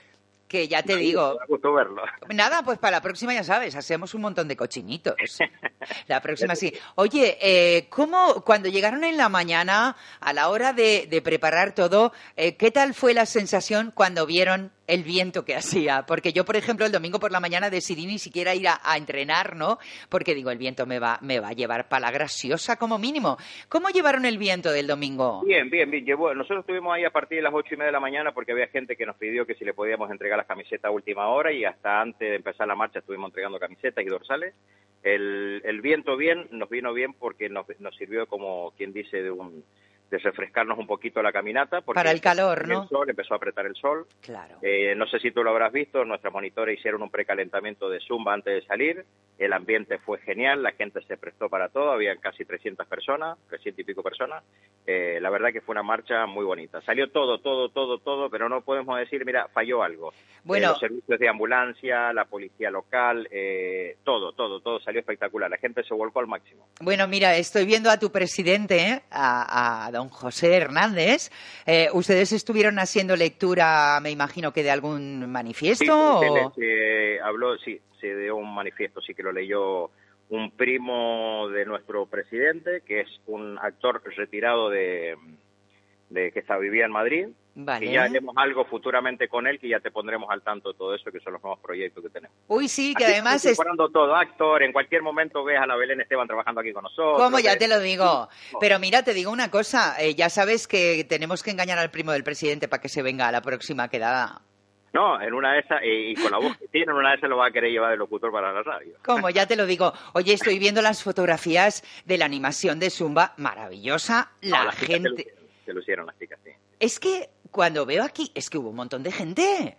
que ya te Da digo, da gusto verlo. Nada, pues para la próxima ya sabes, hacemos un montón de cochinitos. La próxima sí. Oye, eh, ¿cómo cuando llegaron en la mañana a la hora de, de preparar todo, eh, qué tal fue la sensación cuando vieron el viento que hacía? Porque yo, por ejemplo, el domingo por la mañana decidí ni siquiera ir a, a entrenar, ¿no? Porque digo, el viento me va, me va a llevar para la graciosa como mínimo. ¿Cómo llevaron el viento del domingo? Bien, bien, bien. Llevó, nosotros estuvimos ahí a partir de las ocho y media de la mañana porque había gente que nos pidió que si le podíamos entregar las camisetas a última hora y hasta antes de empezar la marcha estuvimos entregando camisetas y dorsales. El, el viento bien, nos vino bien porque nos, nos sirvió como quien dice de un de refrescarnos un poquito la caminata. Porque Para el calor, ¿no? El sol, empezó a apretar el sol. Claro. Eh, no sé si tú lo habrás visto, nuestros monitores hicieron un precalentamiento de Zumba antes de salir. El ambiente fue genial, la gente se prestó para todo, había casi 300 personas, 300 y pico personas. Eh, la verdad que fue una marcha muy bonita. Salió todo, todo, todo, todo, pero no podemos decir, mira, falló algo. Bueno. Eh, los servicios de ambulancia, la policía local, eh, todo, todo, todo salió espectacular. La gente se volcó al máximo. Bueno, mira, estoy viendo a tu presidente, ¿eh? a, a don José Hernández. Eh, ¿Ustedes estuvieron haciendo lectura, me imagino que de algún Sí, manifiesto? se, o- habló, sí, se dio un manifiesto, sí que lo leyó un primo de nuestro presidente, que es un actor retirado de, de que está, vivía en Madrid. Vale. Y ya haremos algo futuramente con él, que ya te pondremos al tanto de todo eso, que son los nuevos proyectos que tenemos. Uy, sí, que Aquí además es... todo, actor, en cualquier momento ves a la Belén Esteban trabajando aquí con nosotros. Como ya te lo digo. Pero mira, te digo una cosa. eh, ya sabes que tenemos que engañar al primo del presidente para que se venga a la próxima quedada. No, en una de esas, y, y con la voz que tiene, en una de esas lo va a querer llevar de locutor para la radio. Como ya te lo digo. Oye, estoy viendo las fotografías de la animación de Zumba. Maravillosa. La No, gente... se lucieron las chicas, sí. Es que cuando veo aquí, es que hubo un montón de gente.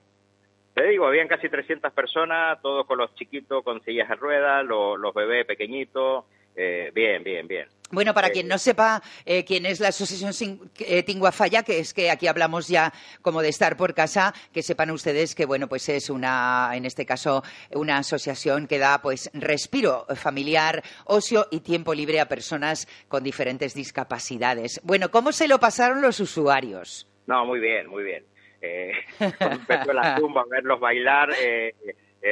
Te digo, habían casi 300 personas, todos con los chiquitos con sillas de ruedas, los, los bebés pequeñitos. Eh, bien, bien, bien. Bueno, para Eh, quien no sepa eh, quién es la Asociación Sin- eh, Tinguafalla, que es que aquí hablamos ya como de estar por casa, que sepan ustedes que, bueno, pues es una, en este caso, una asociación que da, pues, respiro familiar, ocio y tiempo libre a personas con diferentes discapacidades. Bueno, ¿cómo se lo pasaron los usuarios? No, muy bien, muy bien. Eh, empezó la zumba, verlos bailar, eh,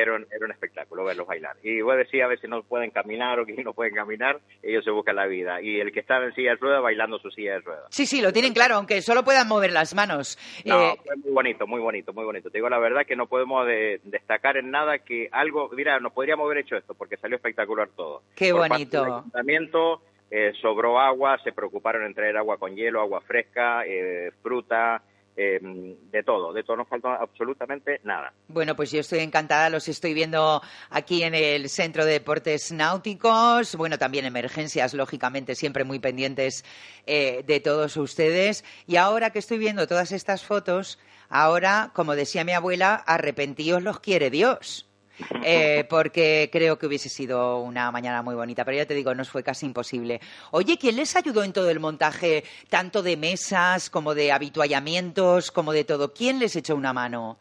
era, un, era un espectáculo verlos bailar. Y vos decías a veces no pueden caminar o que no pueden caminar, ellos se buscan la vida. Y el que estaba en silla de ruedas, bailando su silla de ruedas. Sí, sí, lo tienen claro, aunque solo puedan mover las manos. No, Eh, fue muy bonito, muy bonito, muy bonito. Te digo la verdad que no podemos de- destacar en nada que algo, mira, nos podríamos haber hecho esto porque salió espectacular todo. Qué Por parte bonito. del ayuntamiento eh, sobró agua, se preocuparon en traer agua con hielo, agua fresca, eh, fruta, eh, de todo, de todo, no falta absolutamente nada. Bueno, pues yo estoy encantada, los estoy viendo aquí en el Centro de Deportes Náuticos, bueno, también emergencias, lógicamente, siempre muy pendientes eh, de todos ustedes. Y ahora que estoy viendo todas estas fotos, ahora, como decía mi abuela, arrepentíos los quiere Dios. Eh, porque creo que hubiese sido una mañana muy bonita, pero ya te digo, nos fue casi imposible. Oye, ¿quién les ayudó en todo el montaje, tanto de mesas como de habituallamientos, como de todo? ¿Quién les echó una mano?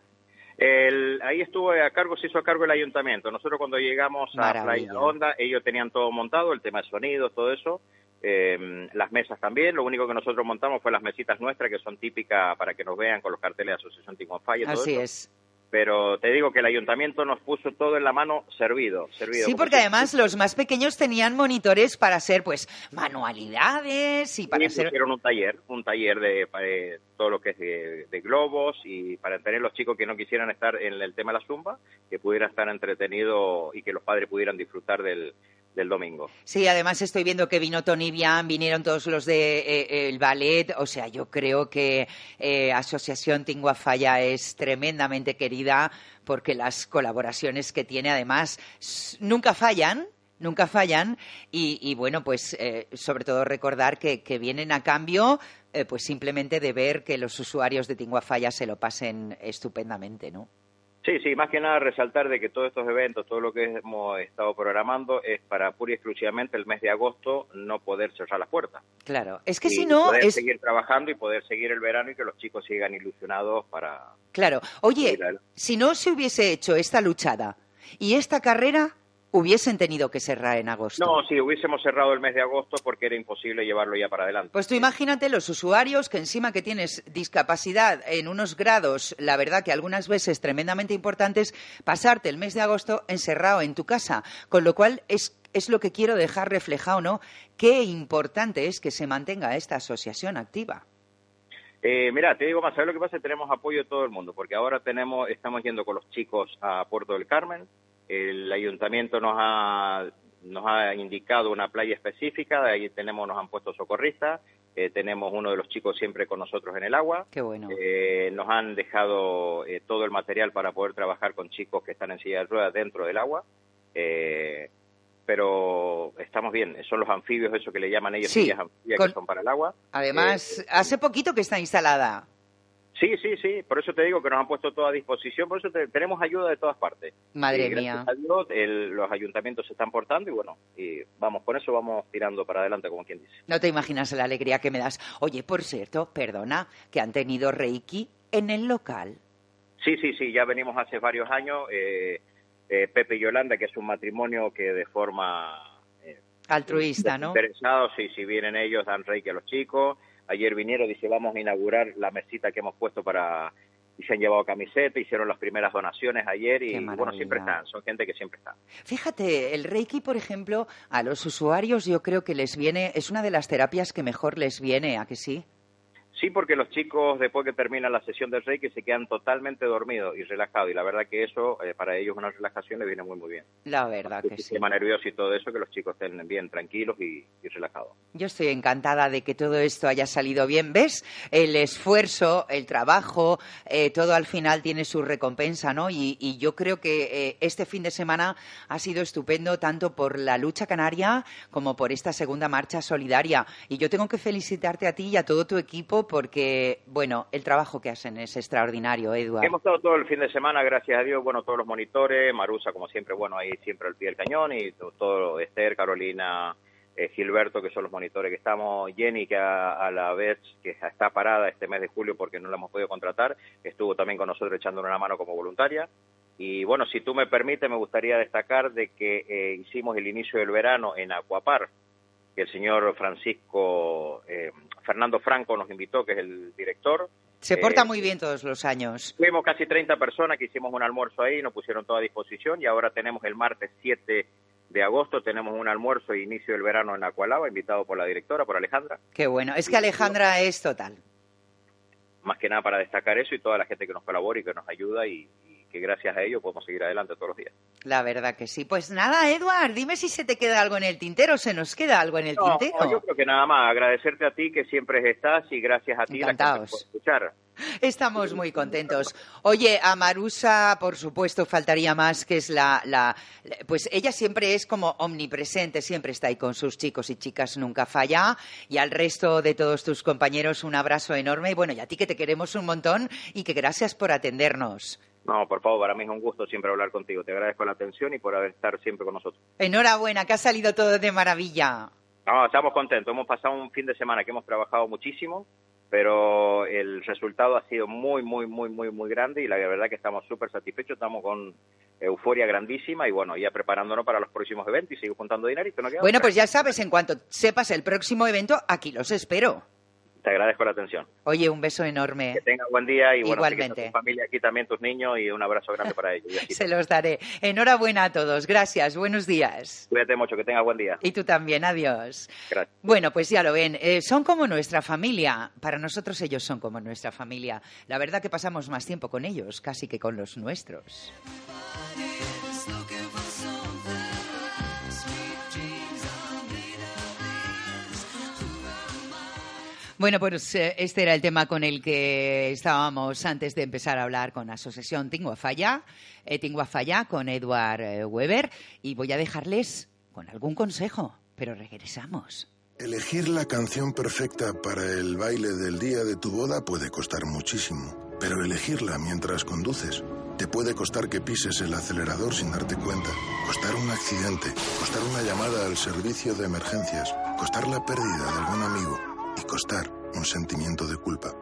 El- ahí estuvo a cargo, se hizo a cargo el ayuntamiento. Nosotros cuando llegamos a. Playa Honda, ellos tenían todo montado, el tema de sonido, todo eso. eh, las mesas también, lo único que nosotros montamos fue las mesitas nuestras que son típicas para que nos vean con los carteles de Asociación Tinguafaya, todo Así eso. es. Pero te digo que el ayuntamiento nos puso todo en la mano servido, servido. Sí, porque además los más pequeños tenían monitores para hacer, pues, manualidades y para Y hacer... pusieron un taller, un taller de eh, todo lo que es de, de globos y para tener los chicos que no quisieran estar en el tema de la zumba, que pudieran estar entretenidos y que los padres pudieran disfrutar del, del domingo. Sí, además estoy viendo que vino Tony Bian, vinieron todos los de eh, el ballet, o sea, yo creo que eh, Asociación Tinguafalla es tremendamente querida porque las colaboraciones que tiene además nunca fallan. Nunca fallan y, y, bueno, pues eh, sobre todo recordar que, que vienen a cambio eh, pues simplemente de ver que los usuarios de Tinguafalla se lo pasen estupendamente, ¿no? Sí, sí, más que nada resaltar de que todos estos eventos, todo lo que hemos estado programando es para pura y exclusivamente el mes de agosto no poder cerrar las puertas. Claro, es que Y si no poder es seguir trabajando y poder seguir el verano y que los chicos sigan ilusionados para... Claro. Oye, si no se hubiese hecho esta luchada y esta carrera, hubiesen tenido que cerrar en agosto. No, si hubiésemos cerrado el mes de agosto porque era imposible llevarlo ya para adelante. Pues tú imagínate los usuarios que encima que tienes discapacidad en unos grados, la verdad que algunas veces tremendamente importantes, pasarte el mes de agosto encerrado en tu casa. Con lo cual es, es lo que quiero dejar reflejado, ¿no? Qué importante es que se mantenga esta asociación activa. Eh, mira, te digo más, ¿sabes lo que pasa? Tenemos apoyo de todo el mundo, porque ahora tenemos, estamos yendo con los chicos a Puerto del Carmen, el ayuntamiento nos ha, nos ha indicado una playa específica, de ahí tenemos, nos han puesto socorristas, eh, tenemos uno de los chicos siempre con nosotros en el agua, Qué bueno. eh, nos han dejado eh, todo el material para poder trabajar con chicos que están en silla de ruedas dentro del agua, eh, pero estamos bien, son los anfibios, eso que le llaman ellos, Sí, sillas anfibias con- que son para el agua. Además, Eh, hace poquito que está instalada. Sí, sí, sí, por eso te digo que nos han puesto todo a disposición, por eso te- tenemos ayuda de todas partes. Madre Y mía. a Dios, el- los ayuntamientos se están portando y bueno, y vamos, con eso vamos tirando para adelante, como quien dice. No te imaginas la alegría que me das. Oye, por cierto, perdona, que han tenido Reiki en el local. Sí, sí, sí, ya venimos hace varios años, eh, eh, Pepe y Yolanda, que es un matrimonio que de forma eh, Altruista, ¿no? interesados, sí, si vienen ellos, dan reiki a los chicos. Ayer vinieron, dice, vamos a inaugurar la mesita que hemos puesto para... Y se han llevado camiseta, hicieron las primeras donaciones ayer y bueno, siempre están, son gente que siempre está. Fíjate, el Reiki, por ejemplo, a los usuarios yo creo que les viene, es una de las terapias que mejor les viene, ¿a que sí? Sí, porque los chicos después que terminan la sesión del Reiki se quedan totalmente dormidos y relajados y la verdad que eso eh, para ellos una relajación les viene muy muy bien. La verdad El que sí. sistema nervioso y todo eso, que los chicos estén bien tranquilos y, y relajados. Yo estoy encantada de que todo esto haya salido bien. ¿Ves? El esfuerzo, el trabajo, eh, todo al final tiene su recompensa, ¿no? Y, y yo creo que eh, este fin de semana ha sido estupendo tanto por la lucha canaria como por esta segunda marcha solidaria. Y yo tengo que felicitarte a ti y a todo tu equipo porque, bueno, el trabajo que hacen es extraordinario, Eduardo. Hemos estado todo el fin de semana, gracias a Dios, bueno, todos los monitores, Marusa como siempre, bueno, ahí siempre al pie del cañón y to- todo, Esther, Carolina, eh, Gilberto, que son los monitores que estamos, Jenny, que a, a la vez que está parada este mes de julio porque no la hemos podido contratar, estuvo también con nosotros echándonos una mano como voluntaria. Y bueno, si tú me permites, me gustaría destacar de que eh, hicimos el inicio del verano en Acuapar, que el señor Francisco, eh, Fernando Franco nos invitó, que es el director. Se Eh, porta muy bien todos los años. Fuimos casi 30 personas que hicimos un almuerzo ahí, nos pusieron todo a disposición y ahora tenemos el martes 7 de agosto, tenemos un almuerzo e inicio del verano en Acualava, invitado por la directora, por Alejandra. Qué bueno. Es que Alejandra es total. Más que nada para destacar eso y toda la gente que nos colabora y que nos ayuda y, y que gracias a ello podemos seguir adelante todos los días. La verdad que sí. Pues nada, Eduard, dime si se te queda algo en el tintero. ¿Se nos queda algo en el No, tintero? yo creo que nada más, agradecerte a ti que siempre estás y gracias a ti Encantados. por escuchar. Estamos muy contentos. Oye, a Marusa, por supuesto, faltaría más, que es la, la- la- Pues ella siempre es como omnipresente, siempre está ahí con sus chicos y chicas, nunca falla. Y al resto de todos tus compañeros, un abrazo enorme. Y bueno, y a ti que te queremos un montón y que gracias por atendernos. No, por favor, para mí es un gusto siempre hablar contigo. Te agradezco la atención y por haber estar siempre con nosotros. Enhorabuena, que ha salido todo de maravilla. No, estamos contentos. Hemos pasado un fin de semana que hemos trabajado muchísimo, pero el resultado ha sido muy, muy, muy, muy, muy grande y la verdad que estamos súper satisfechos. Estamos con euforia grandísima y bueno, ya preparándonos para los próximos eventos y seguir juntando dinerito. ¿no queda Bueno, otra? pues ya sabes, en cuanto sepas el próximo evento, aquí los espero. Te agradezco la atención. Oye, un beso enorme. Que tengas buen día y bueno, sé que Igualmente. tu familia aquí también, tus niños y un abrazo grande para ellos. Se los daré. Enhorabuena a todos. Gracias. Buenos días. Cuídate mucho, que tengas buen día. Y tú también. Adiós. Gracias. Bueno, pues ya lo ven. eh, son como nuestra familia. Para nosotros ellos son como nuestra familia. La verdad que pasamos más tiempo con ellos, casi que con los nuestros. Bueno, pues eh, este era el tema con el que estábamos antes de empezar a hablar con la Asociación Tingua Falla, eh, Tingua Falla con Edward eh, Weber y voy a dejarles con algún consejo, pero regresamos. Elegir la canción perfecta para el baile del día de tu boda puede costar muchísimo, pero elegirla mientras conduces te puede costar que pises el acelerador sin darte cuenta, costar un accidente, costar una llamada al servicio de emergencias, costar la pérdida de algún amigo y costar un sentimiento de culpa.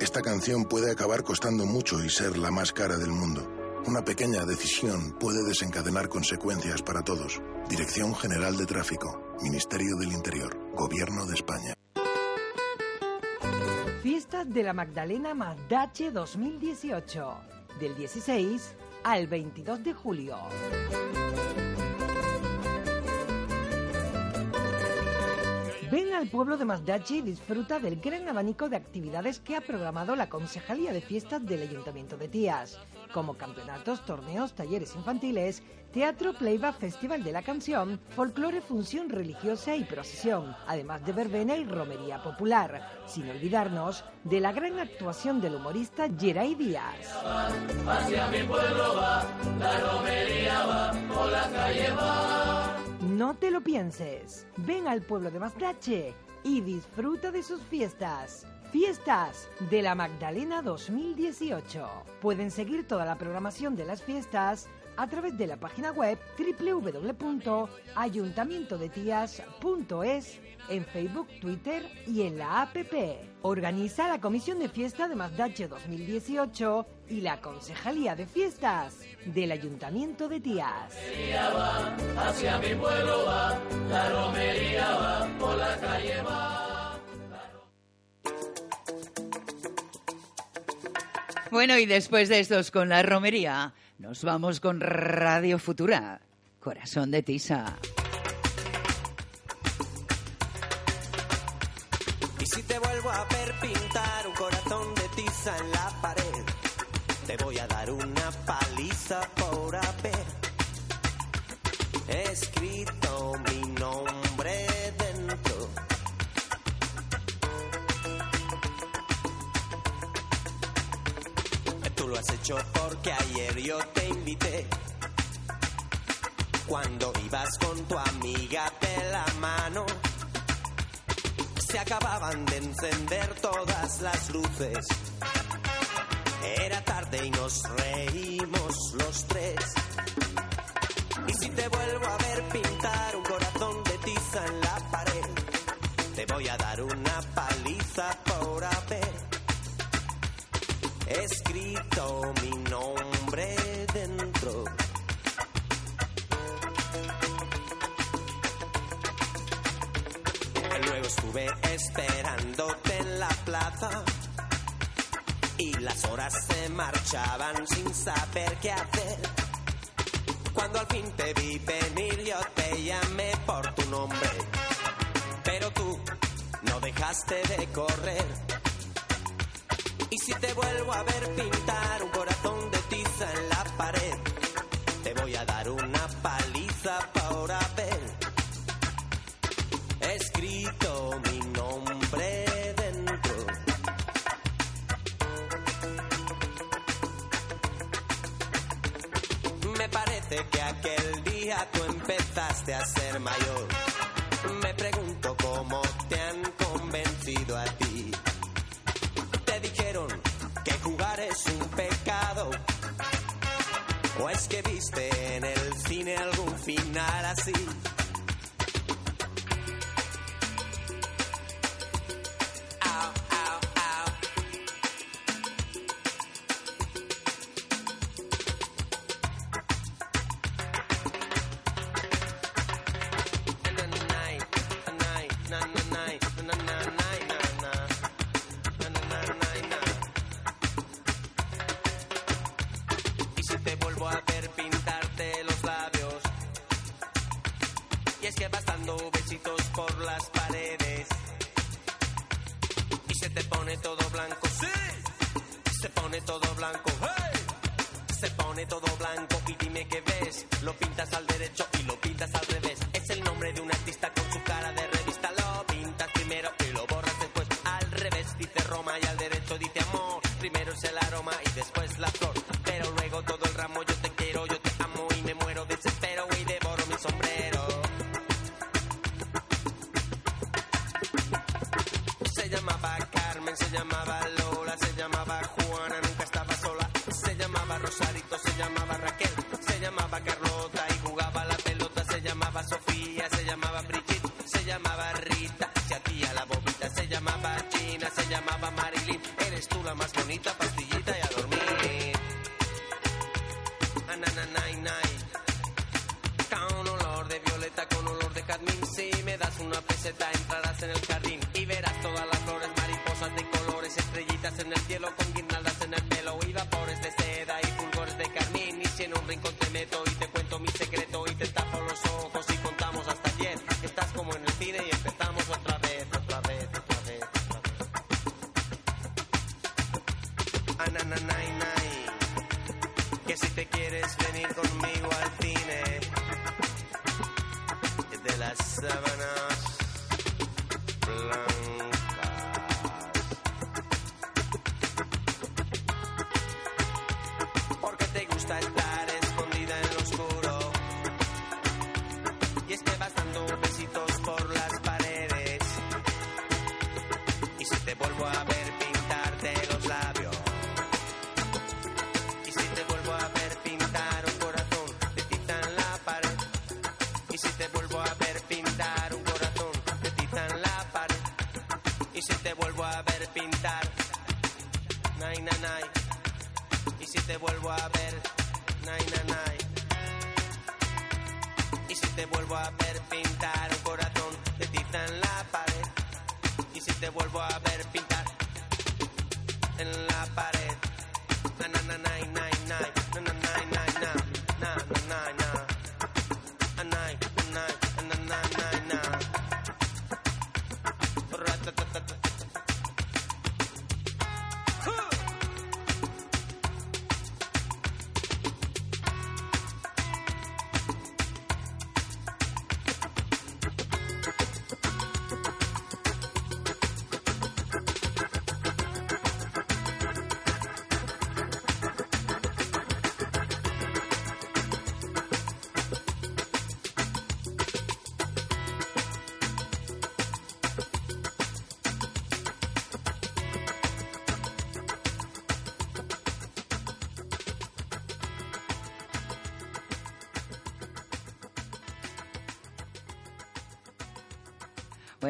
Esta canción puede acabar costando mucho y ser la más cara del mundo. Una pequeña decisión puede desencadenar consecuencias para todos. Dirección General de Tráfico, Ministerio del Interior, Gobierno de España. Fiestas de la Magdalena Magdache 2018, del 16 al 22 de julio. Ven al pueblo de Mazdache y disfruta del gran abanico de actividades que ha programado la Concejalía de Fiestas del Ayuntamiento de Tías, como campeonatos, torneos, talleres infantiles, teatro, playback, festival de la canción, folclore, función religiosa y procesión, además de verbena y romería popular, sin olvidarnos de la gran actuación del humorista Geray Díaz. Hacia mi pueblo va, la romería va. No te lo pienses. Ven al pueblo de Mazdache y disfruta de sus fiestas. Fiestas de la Magdalena 2018. Pueden seguir toda la programación de las fiestas a través de la página web www.ayuntamientodetias.es en Facebook, Twitter y en la APP. Organiza la Comisión de Fiesta de Mazdache 2018 y la Concejalía de Fiestas del Ayuntamiento de Tías. Bueno, y después de estos con la romería, nos vamos con Radio Futura, Corazón de Tisa. Si te vuelvo a ver pintar un corazón de tiza en la pared, te voy a dar una paliza por haber escrito mi nombre dentro. Tú lo has hecho porque ayer yo te invité. Cuando ibas con tu amiga de la mano se acababan de encender todas las luces. Era tarde y nos reímos los tres. Y si te vuelvo a ver pintar un corazón de tiza en la pared, te voy a dar una paliza por haber escrito mi nombre dentro. Estuve esperándote en la plaza y las horas se marchaban sin saber qué hacer. Cuando al fin te vi venir yo te llamé por tu nombre, pero tú no dejaste de correr. Y si te vuelvo a ver pintar un corazón de tiza en la pared, ser mayor. Me pregunto cómo te han convencido a ti. Te dijeron que jugar es un pecado. ¿O es que viste todo blanco y dime qué ves. Lo pintas al derecho y lo pintas al revés. Es el nombre de un artista con su cara de revista. Lo pintas primero y lo borras después. Al revés dice Roma y al derecho dice amor. Primero es el aroma y después la flor. Pero luego todo Y si te vuelvo a ver pintar, nay, nay, nay. Y si te vuelvo a ver, nay, nay, nay. Y si te vuelvo a ver pintar un corazón de tiza en la pared. Y si te vuelvo a ver pintar en la pared. Na na na na na na na na na na na na na na na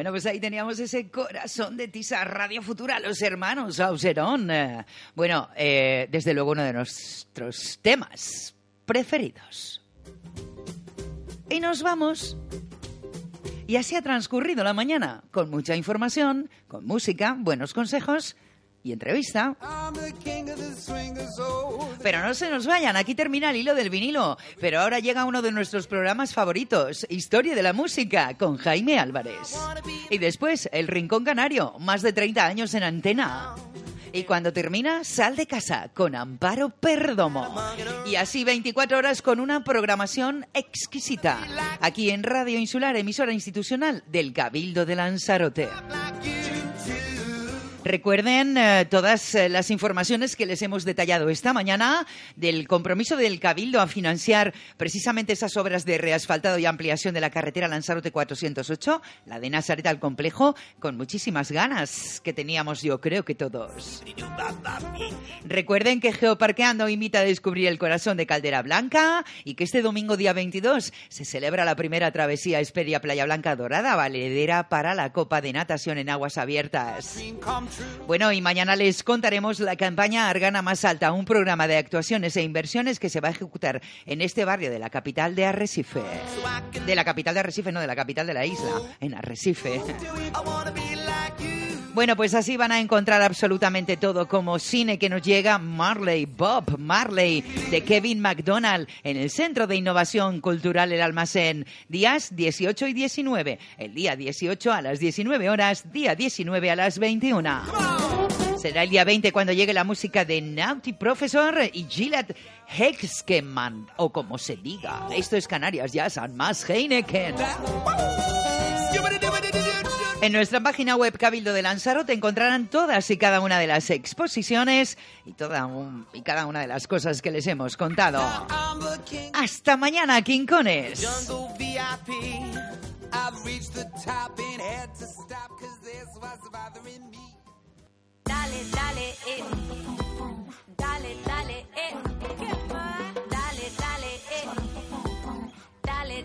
Bueno, pues ahí teníamos ese corazón de Tisa Radio Futura, los hermanos Auserón. Eh, Bueno, eh, desde luego uno de nuestros temas preferidos. Y nos vamos. Y así ha transcurrido la mañana, con mucha información, con música, buenos consejos y entrevista. Pero no se nos vayan, aquí termina el hilo del vinilo. Pero ahora llega uno de nuestros programas favoritos, Historia de la Música, con Jaime Álvarez. Y después, El Rincón Canario, más de 30 años en antena. Y cuando termina, Sal de Casa, con Amparo Perdomo. Y así 24 horas con una programación exquisita. Aquí en Radio Insular, emisora institucional del Cabildo de Lanzarote. Recuerden eh, todas eh, las informaciones que les hemos detallado esta mañana del compromiso del Cabildo a financiar precisamente esas obras de reasfaltado y ampliación de la carretera Lanzarote 408, la de Nazaret al complejo, con muchísimas ganas que teníamos yo creo que todos. Recuerden que Geoparqueando invita a descubrir el corazón de Caldera Blanca y que este domingo día 22 se celebra la primera travesía Expedia Playa Blanca Dorada, valedera para la Copa de Natación en aguas abiertas. Bueno, y mañana les contaremos la campaña Argana Más Alta, un programa de actuaciones e inversiones que se va a ejecutar en este barrio de la capital de Arrecife. De la capital de Arrecife, no, de la capital de la isla, en Arrecife. Bueno, pues así van a encontrar absolutamente todo como cine que nos llega Marley, Bob Marley, de Kevin McDonald, en el Centro de Innovación Cultural El Almacén, días 18 y 19. El día 18 a las 19 horas, día 19 a las 21. Será el día 20 cuando llegue la música de Naughty Professor y Gillette Hexkeman, o como se diga. Esto es Canarias Jazz más Heineken. En nuestra página web Cabildo de Lanzarote encontrarán todas y cada una de las exposiciones y, toda y cada una de las cosas que les hemos contado. Hasta mañana, Quincones.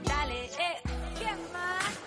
Dale,